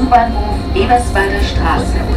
U-Bahnhof Eberswalder Straße.